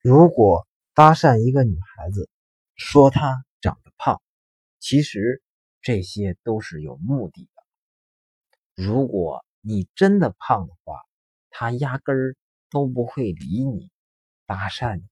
如果搭讪一个女孩子，说她长得胖，其实这些都是有目的的。如果你真的胖的话，她压根儿都不会理你，搭讪你。